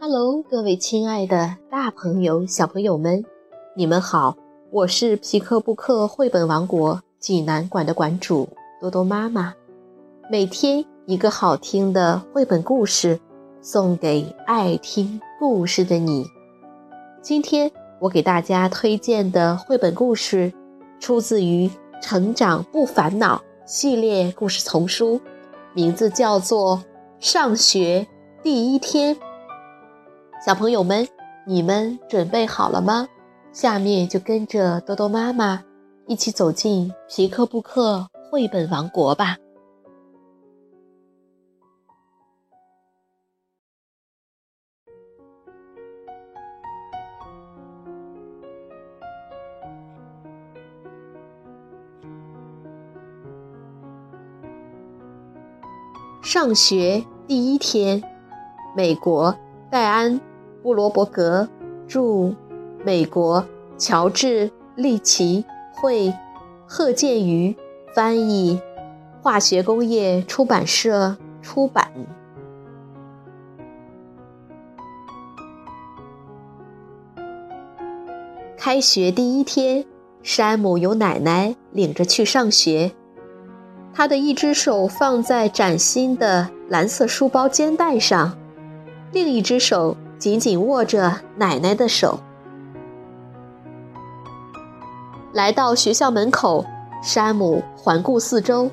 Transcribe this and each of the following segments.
Hello，各位亲爱的大朋友、小朋友们，你们好！我是皮克布克绘本王国济南馆的馆主多多妈妈。每天一个好听的绘本故事，送给爱听故事的你。今天我给大家推荐的绘本故事，出自于《成长不烦恼》系列故事丛书，名字叫做《上学第一天》。小朋友们，你们准备好了吗？下面就跟着多多妈妈一起走进皮克布克绘本王国吧。上学第一天，美国戴安。布罗伯格著，美国乔治利奇绘，贺建瑜翻译，化学工业出版社出版。开学第一天，山姆由奶奶领着去上学，他的一只手放在崭新的蓝色书包肩带上，另一只手。紧紧握着奶奶的手，来到学校门口，山姆环顾四周，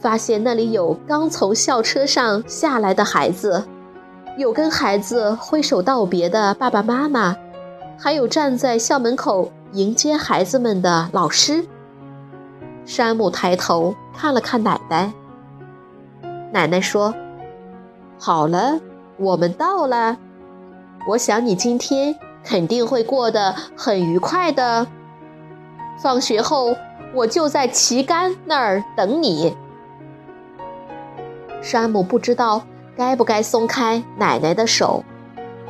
发现那里有刚从校车上下来的孩子，有跟孩子挥手道别的爸爸妈妈，还有站在校门口迎接孩子们的老师。山姆抬头看了看奶奶，奶奶说：“好了，我们到了。”我想你今天肯定会过得很愉快的。放学后，我就在旗杆那儿等你。山姆不知道该不该松开奶奶的手，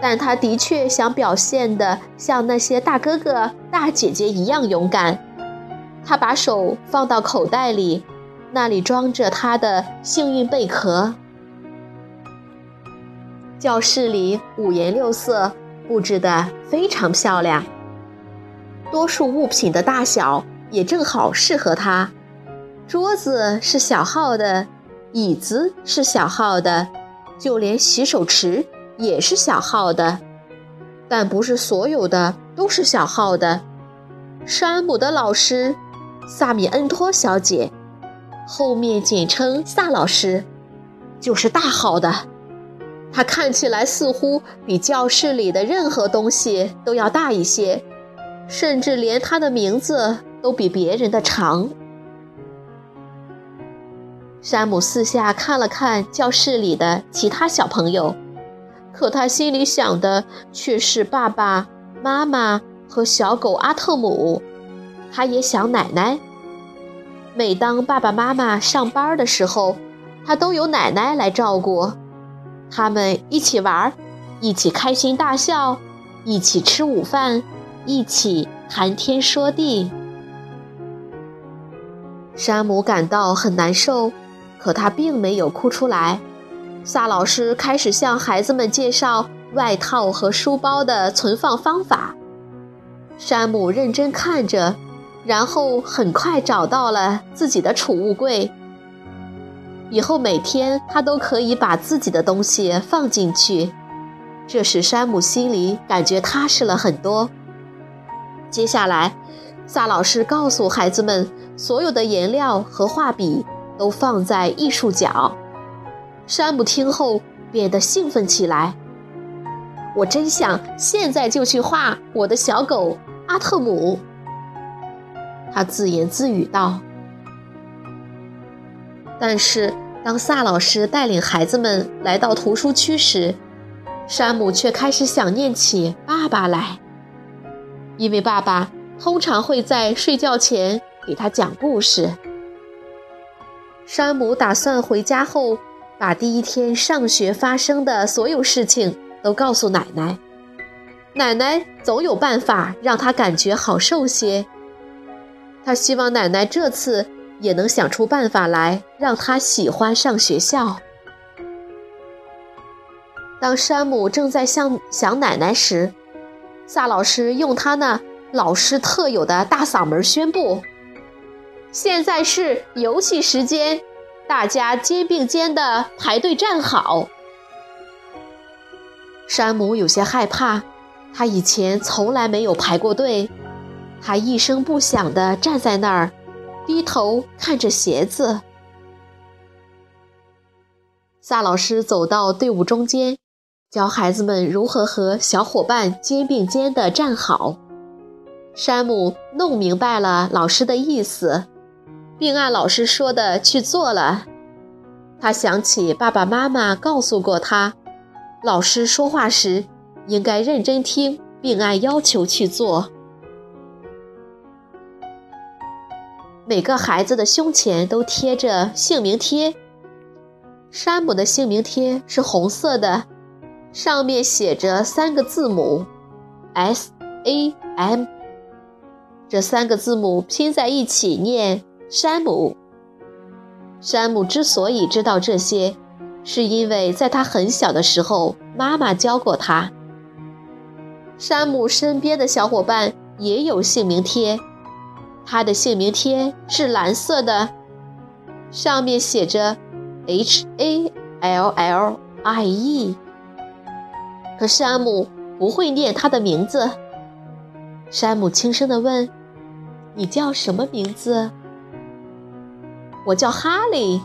但他的确想表现的像那些大哥哥、大姐姐一样勇敢。他把手放到口袋里，那里装着他的幸运贝壳。教室里五颜六色，布置的非常漂亮。多数物品的大小也正好适合他。桌子是小号的，椅子是小号的，就连洗手池也是小号的。但不是所有的都是小号的。山姆的老师萨米恩托小姐，后面简称萨老师，就是大号的。它看起来似乎比教室里的任何东西都要大一些，甚至连它的名字都比别人的长。山姆四下看了看教室里的其他小朋友，可他心里想的却是爸爸妈妈和小狗阿特姆。他也想奶奶。每当爸爸妈妈上班的时候，他都由奶奶来照顾。他们一起玩，一起开心大笑，一起吃午饭，一起谈天说地。山姆感到很难受，可他并没有哭出来。萨老师开始向孩子们介绍外套和书包的存放方法。山姆认真看着，然后很快找到了自己的储物柜。以后每天他都可以把自己的东西放进去，这使山姆心里感觉踏实了很多。接下来，萨老师告诉孩子们，所有的颜料和画笔都放在艺术角。山姆听后变得兴奋起来。我真想现在就去画我的小狗阿特姆，他自言自语道。但是，当萨老师带领孩子们来到图书区时，山姆却开始想念起爸爸来，因为爸爸通常会在睡觉前给他讲故事。山姆打算回家后把第一天上学发生的所有事情都告诉奶奶，奶奶总有办法让他感觉好受些。他希望奶奶这次。也能想出办法来让他喜欢上学校。当山姆正在想想奶奶时，萨老师用他那老师特有的大嗓门宣布：“现在是游戏时间，大家肩并肩的排队站好。”山姆有些害怕，他以前从来没有排过队。他一声不响地站在那儿，低头看着鞋子。萨老师走到队伍中间。教孩子们如何和小伙伴肩并肩地站好。山姆弄明白了老师的意思，并按老师说的去做了。他想起爸爸妈妈告诉过他，老师说话时应该认真听，并按要求去做。每个孩子的胸前都贴着姓名贴。山姆的姓名贴是红色的。上面写着三个字母，S A M。这三个字母拼在一起念山姆。山姆之所以知道这些，是因为在他很小的时候，妈妈教过他。山姆身边的小伙伴也有姓名贴，他的姓名贴是蓝色的，上面写着 H A L L I E。可山姆不会念他的名字。山姆轻声地问：“你叫什么名字？”“我叫哈利。”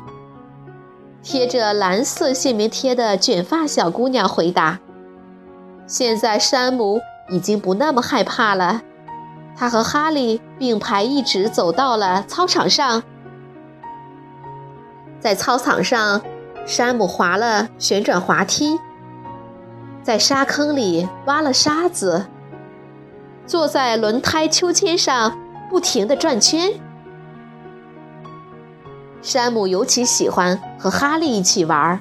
贴着蓝色姓名贴的卷发小姑娘回答。现在山姆已经不那么害怕了。他和哈利并排一直走到了操场上。在操场上，山姆滑了旋转滑梯。在沙坑里挖了沙子，坐在轮胎秋千上不停地转圈。山姆尤其喜欢和哈利一起玩，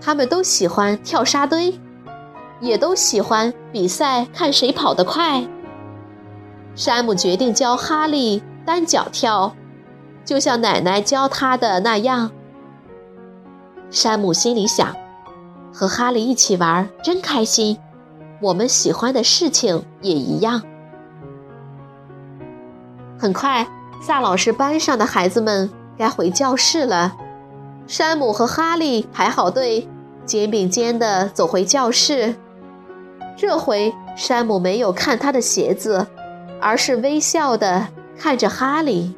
他们都喜欢跳沙堆，也都喜欢比赛看谁跑得快。山姆决定教哈利单脚跳，就像奶奶教他的那样。山姆心里想。和哈利一起玩真开心，我们喜欢的事情也一样。很快，萨老师班上的孩子们该回教室了。山姆和哈利排好队，肩并肩地走回教室。这回，山姆没有看他的鞋子，而是微笑的看着哈利。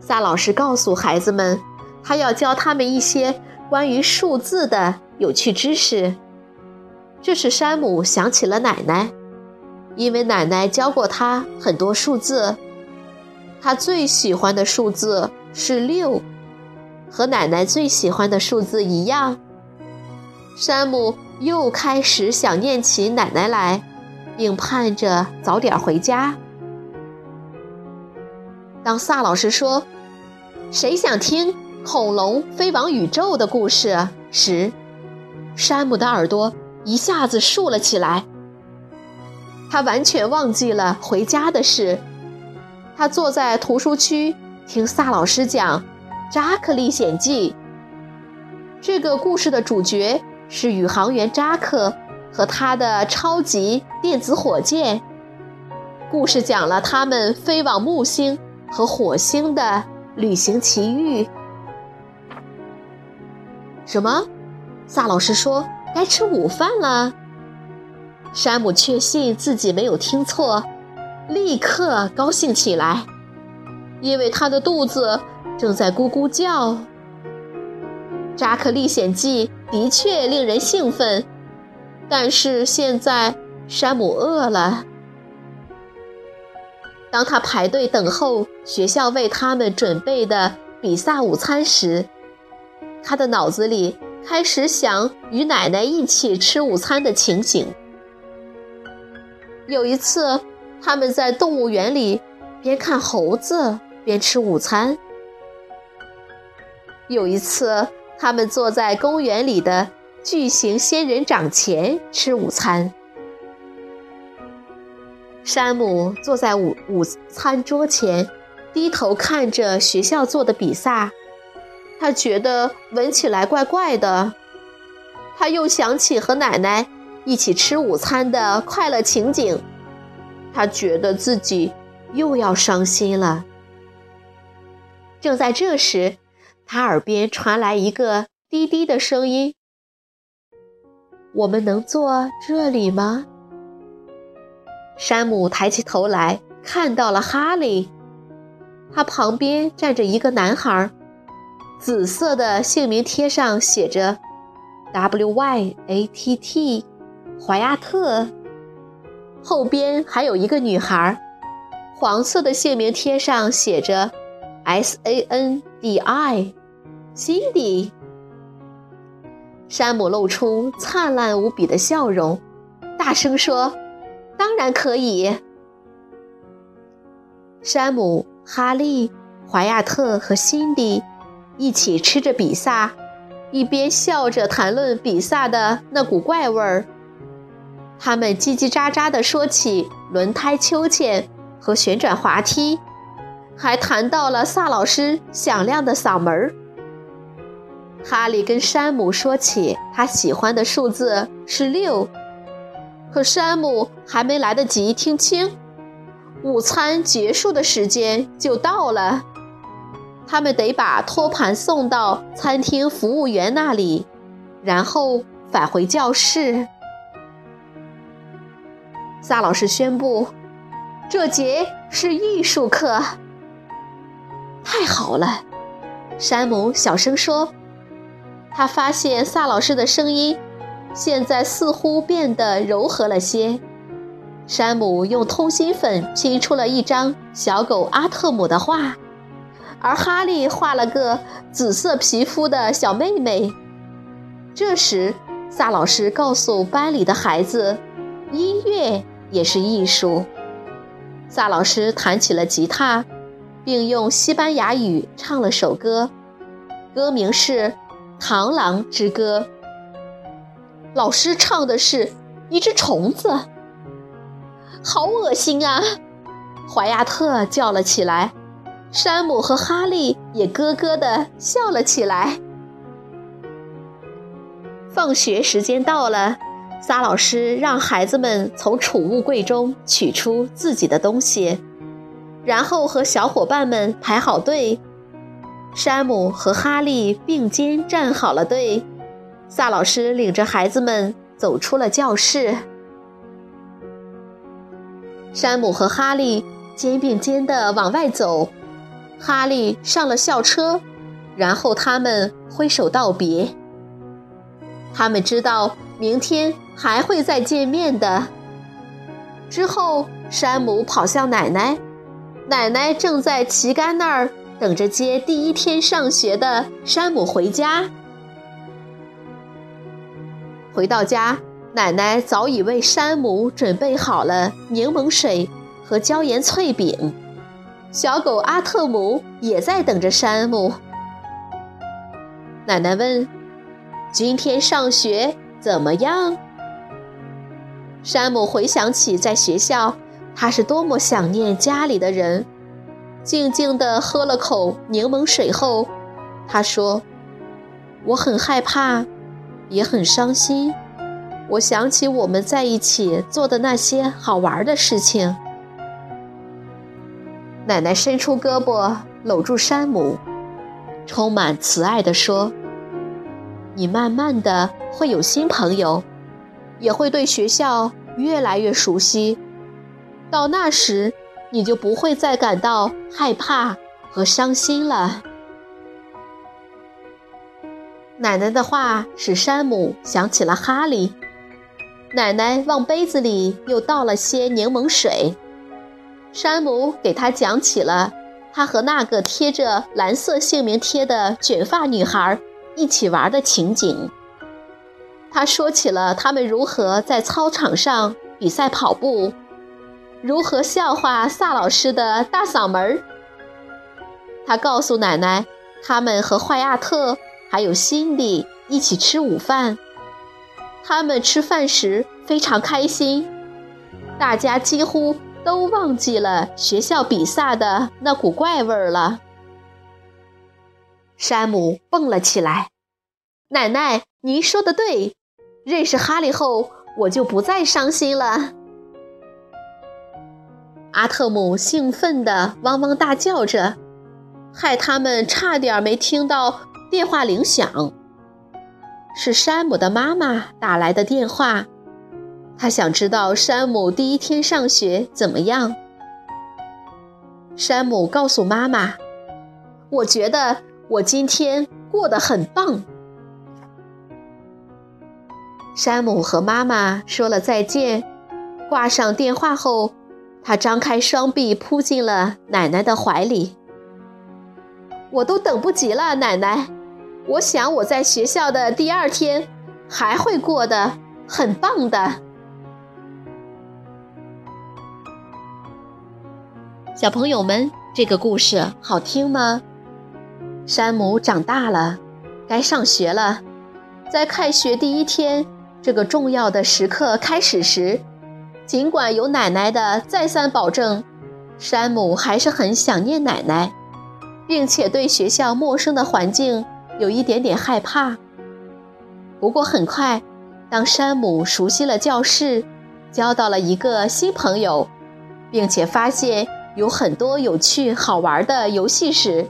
萨老师告诉孩子们，他要教他们一些。关于数字的有趣知识，这使山姆想起了奶奶，因为奶奶教过他很多数字。他最喜欢的数字是六，和奶奶最喜欢的数字一样。山姆又开始想念起奶奶来，并盼着早点回家。当萨老师说：“谁想听？”恐龙飞往宇宙的故事时，山姆的耳朵一下子竖了起来。他完全忘记了回家的事。他坐在图书区听萨老师讲《扎克历险记》。这个故事的主角是宇航员扎克和他的超级电子火箭。故事讲了他们飞往木星和火星的旅行奇遇。什么？萨老师说该吃午饭了。山姆确信自己没有听错，立刻高兴起来，因为他的肚子正在咕咕叫。《扎克历险记》的确令人兴奋，但是现在山姆饿了。当他排队等候学校为他们准备的比萨午餐时，他的脑子里开始想与奶奶一起吃午餐的情景。有一次，他们在动物园里边看猴子边吃午餐；有一次，他们坐在公园里的巨型仙人掌前吃午餐。山姆坐在午午餐桌前，低头看着学校做的比萨。他觉得闻起来怪怪的。他又想起和奶奶一起吃午餐的快乐情景，他觉得自己又要伤心了。正在这时，他耳边传来一个低低的声音：“我们能坐这里吗？”山姆抬起头来，看到了哈利，他旁边站着一个男孩，紫色的姓名贴上写着。W Y A T T，怀亚特。后边还有一个女孩，黄色的姓名贴上写着 S A N D I，Cindy。山姆露出灿烂无比的笑容，大声说：“当然可以。”山姆、哈利、怀亚特和辛迪一起吃着比萨。一边笑着谈论比萨的那股怪味儿，他们叽叽喳喳地说起轮胎秋千和旋转滑梯，还谈到了萨老师响亮的嗓门儿。哈利跟山姆说起他喜欢的数字是六，可山姆还没来得及听清，午餐结束的时间就到了。他们得把托盘送到餐厅服务员那里，然后返回教室。萨老师宣布，这节是艺术课。太好了，山姆小声说。他发现萨老师的声音现在似乎变得柔和了些。山姆用通心粉拼出了一张小狗阿特姆的画。而哈利画了个紫色皮肤的小妹妹。这时，萨老师告诉班里的孩子：“音乐也是艺术。”萨老师弹起了吉他，并用西班牙语唱了首歌，歌名是《螳螂之歌》。老师唱的是一只虫子，好恶心啊！怀亚特叫了起来。山姆和哈利也咯咯地笑了起来。放学时间到了，撒老师让孩子们从储物柜中取出自己的东西，然后和小伙伴们排好队。山姆和哈利并肩站好了队，萨老师领着孩子们走出了教室。山姆和哈利肩并肩地往外走。哈利上了校车，然后他们挥手道别。他们知道明天还会再见面的。之后，山姆跑向奶奶，奶奶正在旗杆那儿等着接第一天上学的山姆回家。回到家，奶奶早已为山姆准备好了柠檬水和椒盐脆饼。小狗阿特姆也在等着山姆。奶奶问：“今天上学怎么样？”山姆回想起在学校，他是多么想念家里的人。静静地喝了口柠檬水后，他说：“我很害怕，也很伤心。我想起我们在一起做的那些好玩的事情。”奶奶伸出胳膊搂住山姆，充满慈爱地说：“你慢慢的会有新朋友，也会对学校越来越熟悉。到那时，你就不会再感到害怕和伤心了。”奶奶的话使山姆想起了哈利。奶奶往杯子里又倒了些柠檬水。山姆给他讲起了他和那个贴着蓝色姓名贴的卷发女孩一起玩的情景。他说起了他们如何在操场上比赛跑步，如何笑话萨老师的大嗓门儿。他告诉奶奶，他们和坏亚特还有辛迪一起吃午饭。他们吃饭时非常开心，大家几乎。都忘记了学校比赛的那股怪味儿了。山姆蹦了起来：“奶奶，您说的对，认识哈利后，我就不再伤心了。”阿特姆兴奋地汪汪大叫着，害他们差点没听到电话铃响。是山姆的妈妈打来的电话，她想知道山姆第一天上学怎么样。山姆告诉妈妈：“我觉得我今天过得很棒。”山姆和妈妈说了再见，挂上电话后，他张开双臂扑进了奶奶的怀里。我都等不及了，奶奶。我想我在学校的第二天还会过得很棒的。小朋友们，这个故事好听吗？山姆长大了，该上学了。在开学第一天这个重要的时刻开始时，尽管有奶奶的再三保证，山姆还是很想念奶奶，并且对学校陌生的环境有一点点害怕。不过很快，当山姆熟悉了教室，交到了一个新朋友，并且发现。有很多有趣好玩的游戏时，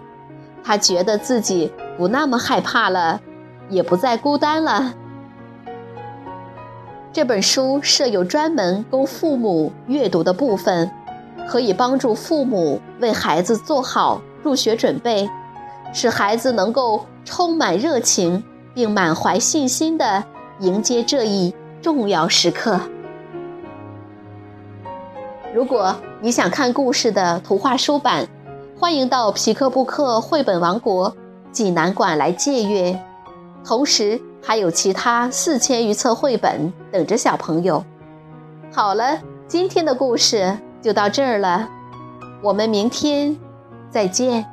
他觉得自己不那么害怕了，也不再孤单了。这本书设有专门供父母阅读的部分，可以帮助父母为孩子做好入学准备，使孩子能够充满热情并满怀信心地迎接这一重要时刻。如果你想看故事的图画书版，欢迎到皮克布克绘本王国济南馆来借阅。同时，还有其他四千余册绘本等着小朋友。好了，今天的故事就到这儿了，我们明天再见。